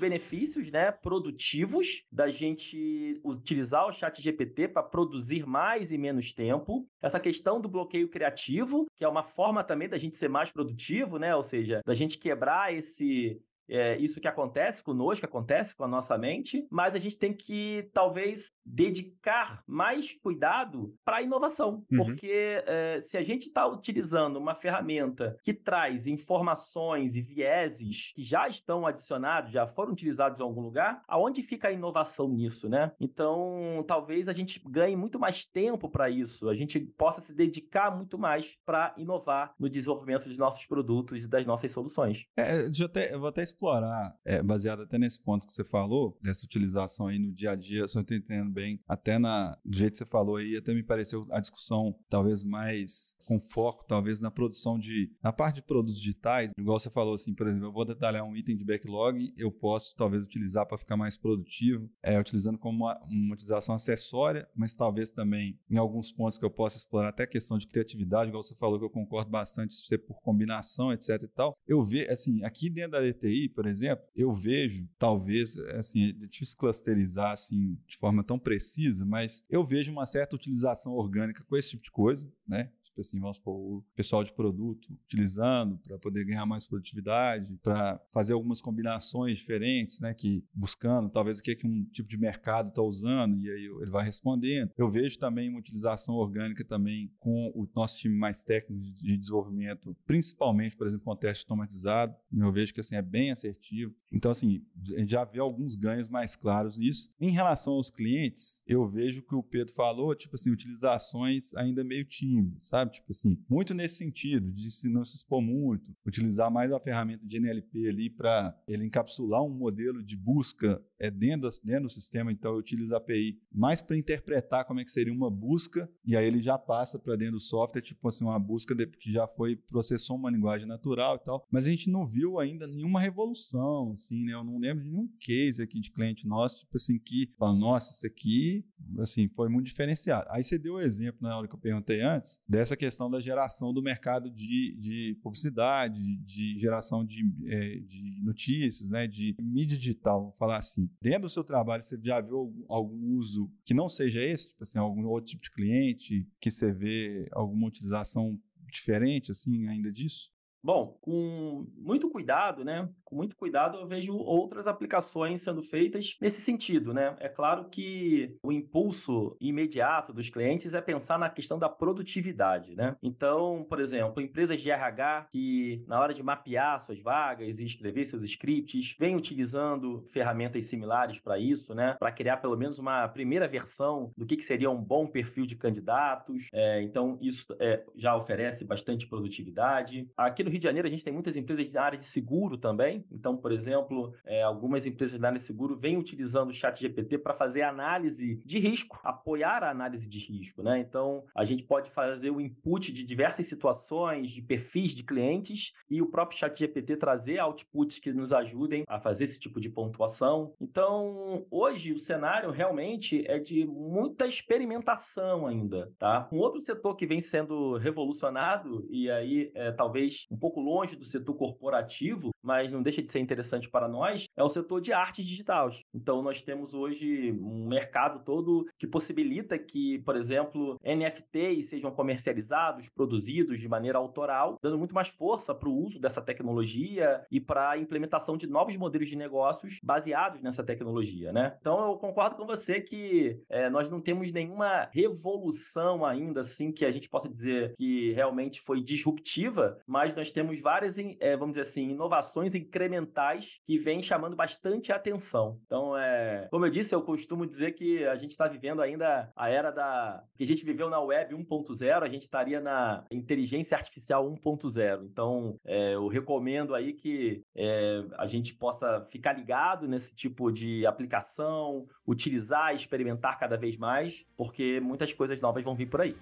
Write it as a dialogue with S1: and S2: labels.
S1: benefícios, né, produtivos da gente utilizar o chat GPT para produzir mais e menos tempo. Essa questão do bloqueio criativo, que é uma forma também da gente ser mais produtivo, né? Ou seja, da gente quebrar esse é, isso que acontece conosco, que acontece com a nossa mente, mas a gente tem que talvez dedicar mais cuidado para a inovação, uhum. porque é, se a gente está utilizando uma ferramenta que traz informações e vieses que já estão adicionados, já foram utilizados em algum lugar, aonde fica a inovação nisso, né? Então, talvez a gente ganhe muito mais tempo para isso, a gente possa se dedicar muito mais para inovar no desenvolvimento dos nossos produtos e das nossas soluções.
S2: É, eu, até, eu vou até explorar, é, baseado até nesse ponto que você falou, dessa utilização aí no dia a dia, se eu estou entendendo bem, até na, do jeito que você falou aí, até me pareceu a discussão talvez mais com foco, talvez na produção de, na parte de produtos digitais, igual você falou assim, por exemplo, eu vou detalhar um item de backlog, eu posso talvez utilizar para ficar mais produtivo, é, utilizando como uma, uma utilização acessória, mas talvez também em alguns pontos que eu possa explorar até a questão de criatividade, igual você falou que eu concordo bastante, ser por combinação, etc e tal. Eu vejo, assim, aqui dentro da DTI, por exemplo, eu vejo, talvez, assim, é difícil clusterizar assim de forma tão precisa, mas eu vejo uma certa utilização orgânica com esse tipo de coisa, né? Tipo assim, vamos supor, o pessoal de produto utilizando para poder ganhar mais produtividade, para fazer algumas combinações diferentes, né? Que buscando talvez o que, que um tipo de mercado está usando, e aí ele vai respondendo. Eu vejo também uma utilização orgânica também com o nosso time mais técnico de desenvolvimento, principalmente, por exemplo, com teste automatizado. Eu vejo que assim é bem assertivo. Então, assim, a gente já vê alguns ganhos mais claros nisso. Em relação aos clientes, eu vejo que o Pedro falou, tipo assim, utilizações ainda meio tímidas, sabe? Sabe? Tipo assim, muito nesse sentido, de se não se expor muito, utilizar mais a ferramenta de NLP ali para ele encapsular um modelo de busca é dentro, dentro do sistema, então eu utilizo a API mais para interpretar como é que seria uma busca, e aí ele já passa para dentro do software, tipo assim, uma busca de, que já foi, processou uma linguagem natural e tal, mas a gente não viu ainda nenhuma revolução, assim, né? Eu não lembro de nenhum case aqui de cliente nosso, tipo assim, que fala, nossa, isso aqui, assim, foi muito diferenciado. Aí você deu o exemplo na hora que eu perguntei antes, dessa questão da geração do mercado de, de publicidade, de geração de, é, de notícias, né, de mídia digital, vou falar assim. Dentro do seu trabalho, você já viu algum, algum uso que não seja esse, tipo assim, algum outro tipo de cliente, que você vê alguma utilização diferente, assim, ainda disso?
S1: Bom, com muito cuidado, né? Com muito cuidado, eu vejo outras aplicações sendo feitas nesse sentido, né? É claro que o impulso imediato dos clientes é pensar na questão da produtividade, né? Então, por exemplo, empresas de RH que, na hora de mapear suas vagas e escrever seus scripts, vêm utilizando ferramentas similares para isso, né? Para criar pelo menos uma primeira versão do que, seria um bom perfil de candidatos. É, então, isso é, já oferece bastante produtividade. Aqui no Rio de Janeiro, a gente tem muitas empresas na área de seguro também. Então, por exemplo, é, algumas empresas da área de seguro vêm utilizando o chat GPT para fazer análise de risco, apoiar a análise de risco. Né? Então, a gente pode fazer o input de diversas situações, de perfis de clientes, e o próprio chat GPT trazer outputs que nos ajudem a fazer esse tipo de pontuação. Então, hoje, o cenário realmente é de muita experimentação ainda. Tá? Um outro setor que vem sendo revolucionado, e aí é, talvez um pouco longe do setor corporativo, mas não deixa de ser interessante para nós, é o setor de artes digitais. Então, nós temos hoje um mercado todo que possibilita que, por exemplo, NFTs sejam comercializados, produzidos de maneira autoral, dando muito mais força para o uso dessa tecnologia e para a implementação de novos modelos de negócios baseados nessa tecnologia, né? Então, eu concordo com você que é, nós não temos nenhuma revolução ainda, assim, que a gente possa dizer que realmente foi disruptiva, mas nós temos várias, é, vamos dizer assim, inovações incrementais que vêm chamando bastante atenção. Então, é, como eu disse, eu costumo dizer que a gente está vivendo ainda a era da. que a gente viveu na web 1.0, a gente estaria na inteligência artificial 1.0. Então, é, eu recomendo aí que é, a gente possa ficar ligado nesse tipo de aplicação, utilizar, experimentar cada vez mais, porque muitas coisas novas vão vir por aí.